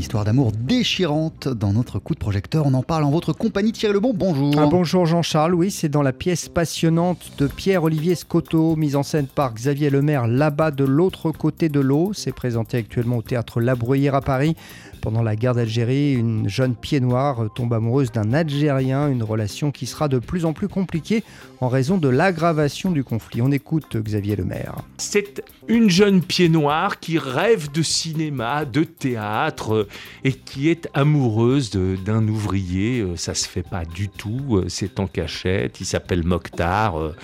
histoire d'amour déchirante dans notre coup de projecteur. On en parle en votre compagnie. Thierry Lebon, bonjour. Ah, bonjour Jean-Charles, oui, c'est dans la pièce passionnante de Pierre-Olivier Scotto, mise en scène par Xavier Lemaire, là-bas de l'autre côté de l'eau. C'est présenté actuellement au théâtre La Bruyère à Paris. Pendant la guerre d'Algérie, une jeune pied noire tombe amoureuse d'un Algérien, une relation qui sera de plus en plus compliquée en raison de l'aggravation du conflit. On écoute Xavier Lemaire. C'est une jeune pied noire qui rêve de cinéma, de théâtre et qui est amoureuse d'un ouvrier. Euh, ça se fait pas du tout. Euh, c'est en cachette. Il s'appelle Mokhtar. Euh,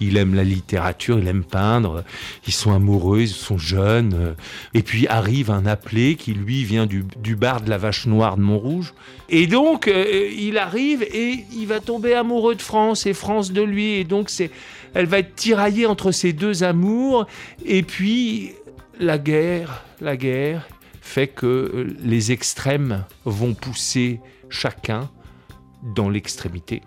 il aime la littérature, il aime peindre. Ils sont amoureux, ils sont jeunes. Et puis arrive un appelé qui lui vient du, bar de la Vache Noire de Montrouge. Et donc il arrive et il va tomber amoureux de France et France de lui. Et donc c'est, elle va être tiraillée entre ces deux amours. Et puis la guerre, la guerre fait que euh, les extrêmes vont pousser chacun dans l'extrémité.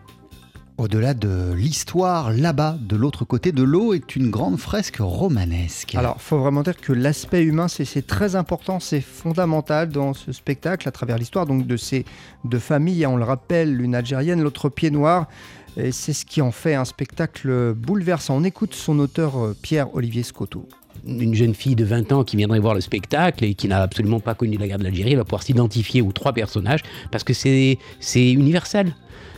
Au-delà de l'histoire, là-bas, de l'autre côté de l'eau, est une grande fresque romanesque. Alors, il faut vraiment dire que l'aspect humain, c'est très important, c'est fondamental dans ce spectacle, à travers l'histoire donc de ces deux familles. On le rappelle, l'une algérienne, l'autre pied noir. Et c'est ce qui en fait un spectacle bouleversant. On écoute son auteur euh, Pierre-Olivier Scotto une jeune fille de 20 ans qui viendrait voir le spectacle et qui n'a absolument pas connu la guerre de l'Algérie va pouvoir s'identifier aux trois personnages parce que c'est universel.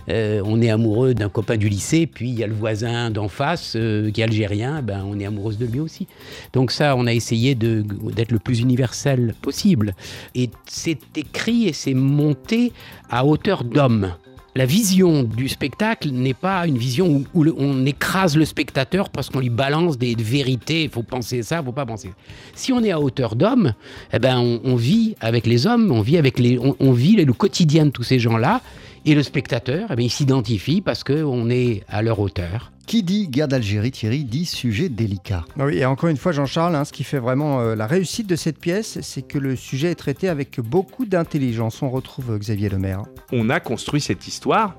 Euh, on est amoureux d'un copain du lycée, puis il y a le voisin d'en face euh, qui est algérien, ben on est amoureuse de lui aussi. Donc ça, on a essayé d'être le plus universel possible. Et c'est écrit et c'est monté à hauteur d'homme la vision du spectacle n'est pas une vision où, on écrase le spectateur parce qu'on lui balance des vérités. Il faut penser ça, il faut pas penser. Si on est à hauteur d'homme, eh ben on, vit avec les hommes, on vit avec les, on, vit le quotidien de tous ces gens-là. Et le spectateur, eh ben, il s'identifie parce qu'on est à leur hauteur. Qui dit guerre d'Algérie, Thierry, dit sujet délicat. Ah oui, et encore une fois, Jean-Charles, hein, ce qui fait vraiment euh, la réussite de cette pièce, c'est que le sujet est traité avec beaucoup d'intelligence. On retrouve Xavier Lemaire. On a construit cette histoire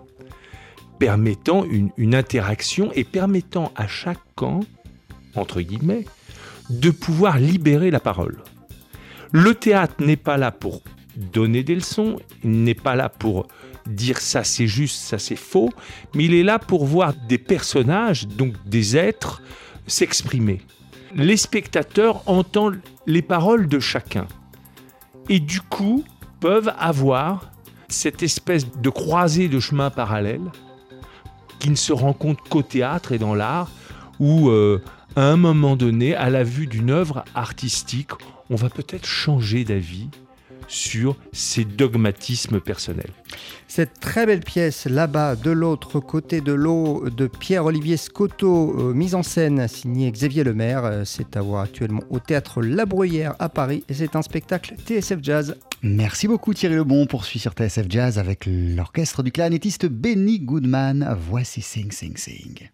permettant une, une interaction et permettant à chacun, entre guillemets, de pouvoir libérer la parole. Le théâtre n'est pas là pour donner des leçons, il n'est pas là pour dire ça c'est juste, ça c'est faux, mais il est là pour voir des personnages, donc des êtres, s'exprimer. Les spectateurs entendent les paroles de chacun et du coup peuvent avoir cette espèce de croisée de chemins parallèles qui ne se rencontre qu'au théâtre et dans l'art, où euh, à un moment donné, à la vue d'une œuvre artistique, on va peut-être changer d'avis sur ses dogmatismes personnels. Cette très belle pièce là-bas, de l'autre côté de l'eau, de Pierre-Olivier Scotto, euh, mise en scène, signée Xavier Lemaire, euh, c'est à voir actuellement au théâtre La Bruyère à Paris et c'est un spectacle TSF Jazz. Merci beaucoup Thierry Lebon. Poursuit sur TSF Jazz avec l'orchestre du clarinettiste Benny Goodman. Voici Sing Sing Sing.